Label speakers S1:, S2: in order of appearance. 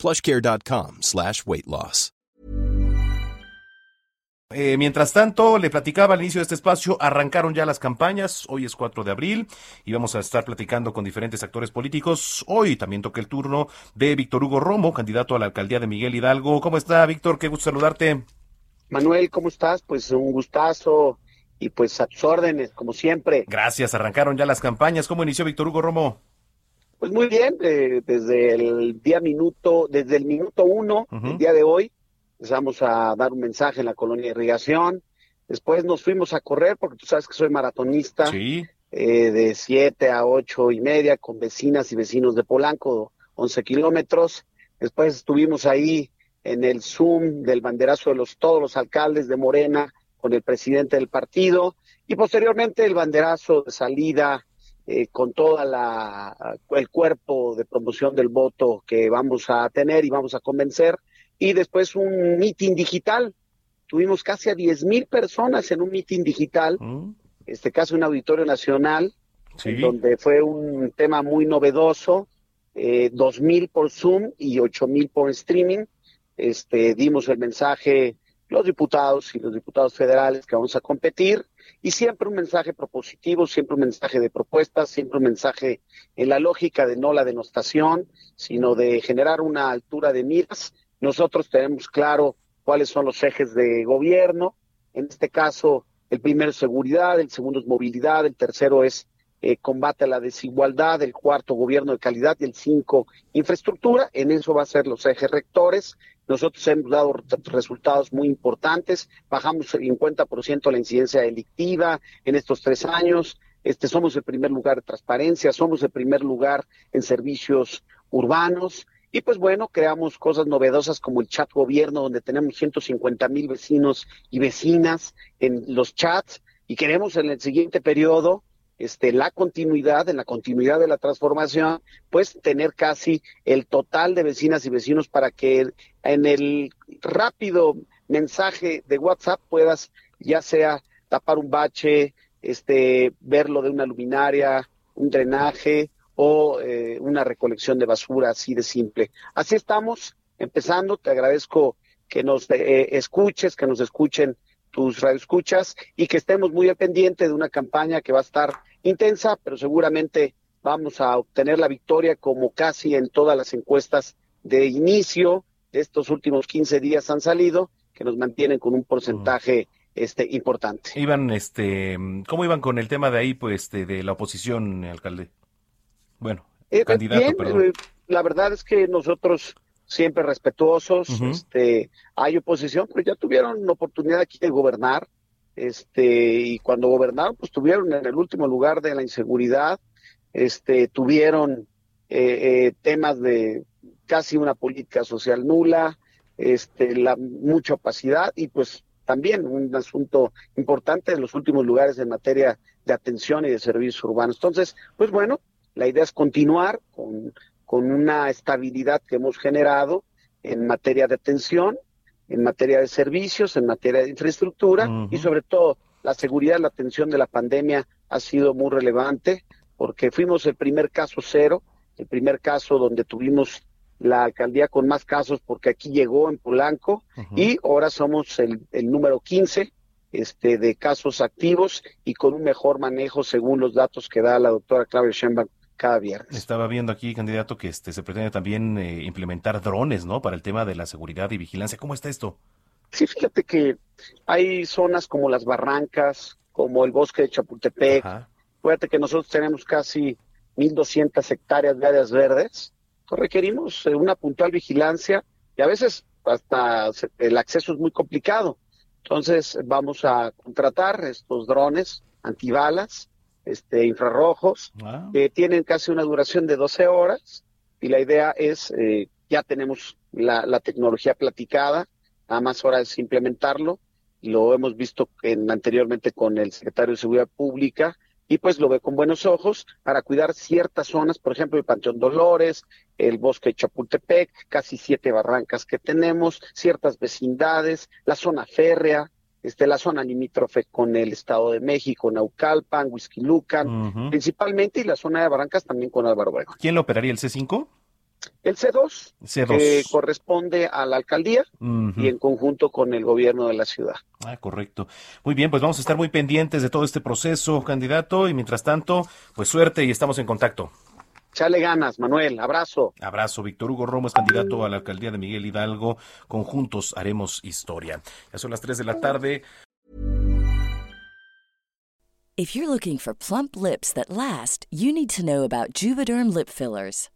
S1: plushcare.com slash weight loss.
S2: Eh, mientras tanto, le platicaba al inicio de este espacio, arrancaron ya las campañas, hoy es 4 de abril y vamos a estar platicando con diferentes actores políticos. Hoy también toca el turno de Víctor Hugo Romo, candidato a la alcaldía de Miguel Hidalgo. ¿Cómo está, Víctor? Qué gusto saludarte.
S3: Manuel, ¿cómo estás? Pues un gustazo y pues a tus órdenes, como siempre.
S2: Gracias, arrancaron ya las campañas. ¿Cómo inició Víctor Hugo Romo?
S3: Pues muy bien, eh, desde el día minuto, desde el minuto uno, el día de hoy, empezamos a dar un mensaje en la colonia de irrigación. Después nos fuimos a correr, porque tú sabes que soy maratonista,
S2: Sí.
S3: eh, de siete a ocho y media, con vecinas y vecinos de Polanco, 11 kilómetros. Después estuvimos ahí en el Zoom del banderazo de los todos los alcaldes de Morena con el presidente del partido y posteriormente el banderazo de salida eh, con toda la el cuerpo de promoción del voto que vamos a tener y vamos a convencer y después un meeting digital. Tuvimos casi a 10 mil personas en un meeting digital,
S2: Mm,
S3: este caso un auditorio nacional,
S2: Sí.
S3: donde fue un tema muy novedoso, eh, 2.000 por Zoom y 8.000 por streaming. Este, dimos el mensaje, los diputados y los diputados federales que vamos a competir, y siempre un mensaje propositivo, siempre un mensaje de propuestas, siempre un mensaje en la lógica de no la denostación, sino de generar una altura de miras. Nosotros tenemos claro cuáles son los ejes de gobierno, en este caso, el primero es seguridad, el segundo es movilidad, el tercero es eh, combate a la desigualdad, el cuarto gobierno de calidad y el cinco infraestructura. En eso va a ser los ejes rectores. Nosotros hemos dado re- resultados muy importantes. Bajamos el 50% la incidencia delictiva en estos tres años. Este, somos el primer lugar de transparencia, somos el primer lugar en servicios urbanos. Y pues bueno, creamos cosas novedosas como el chat gobierno, donde tenemos 150 mil vecinos y vecinas en los chats. Y queremos en el siguiente periodo este, la continuidad, en la continuidad de la transformación, pues tener casi el total de vecinas y vecinos para que en el rápido mensaje de WhatsApp puedas ya sea tapar un bache, este, verlo de una luminaria, un drenaje o eh, una recolección de basura así de simple. Así estamos empezando. Te agradezco que nos eh, escuches, que nos escuchen tus radioescuchas y que estemos muy al pendiente de una campaña que va a estar intensa, pero seguramente vamos a obtener la victoria como casi en todas las encuestas de inicio de estos últimos 15 días han salido, que nos mantienen con un porcentaje este importante.
S2: Iban, este, ¿cómo iban con el tema de ahí, pues, de, de la oposición, alcalde? Bueno,
S3: Eh,
S2: candidato,
S3: bien,
S2: perdón.
S3: eh, la verdad es que nosotros siempre respetuosos, este, hay oposición, pero ya tuvieron la oportunidad aquí de gobernar, este, y cuando gobernaron, pues tuvieron en el último lugar de la inseguridad, este, tuvieron eh, eh, temas de casi una política social nula, este, la mucha opacidad y pues también un asunto importante en los últimos lugares en materia de atención y de servicios urbanos. Entonces, pues bueno, la idea es continuar con, con una estabilidad que hemos generado en materia de atención, en materia de servicios, en materia de infraestructura y sobre todo la seguridad, la atención de la pandemia ha sido muy relevante porque fuimos el primer caso cero, el primer caso donde tuvimos la alcaldía con más casos porque aquí llegó en Polanco y ahora somos el, el número 15 este, de casos activos y con un mejor manejo según los datos que da la doctora Claudia Sheinbaum cada viernes.
S2: Estaba viendo aquí, candidato, que este se pretende también eh, implementar drones, ¿no? Para el tema de la seguridad y vigilancia. ¿Cómo está esto?
S3: Sí, fíjate que hay zonas como las barrancas, como el bosque de Chapultepec.
S2: Ajá.
S3: Fíjate que nosotros tenemos casi 1.200 hectáreas de áreas verdes. Entonces requerimos eh, una puntual vigilancia y a veces hasta el acceso es muy complicado. Entonces vamos a contratar estos drones antibalas, este, infrarrojos,
S2: Ah,
S3: que tienen casi una duración de 12 horas y la idea es, eh, ya tenemos la, la tecnología platicada, nada más ahora es implementarlo. Lo hemos visto en, anteriormente con el secretario de Seguridad Pública y pues lo ve con buenos ojos para cuidar ciertas zonas, por ejemplo, el Panteón Dolores, el bosque de Chapultepec, casi siete barrancas que tenemos, ciertas vecindades, la zona férrea, este, la zona limítrofe con el Estado de México, Naucalpan, Huizquilucan, principalmente, y la zona de barrancas también con Álvaro Obregón.
S2: ¿Quién lo operaría, el C5?
S3: El C2, que corresponde a la alcaldía y en conjunto con el gobierno de la ciudad.
S2: Ah, correcto. Muy bien, pues vamos a estar muy pendientes de todo este proceso, candidato, y mientras tanto, pues suerte y estamos en contacto.
S3: Chale ganas, Manuel. Abrazo.
S2: Abrazo. Víctor Hugo Romo es candidato a la alcaldía de Miguel Hidalgo. Conjuntos haremos historia. Ya son las 3 de la tarde.
S4: If you're looking for plump lips that last, you need to know about Juvederm lip fillers.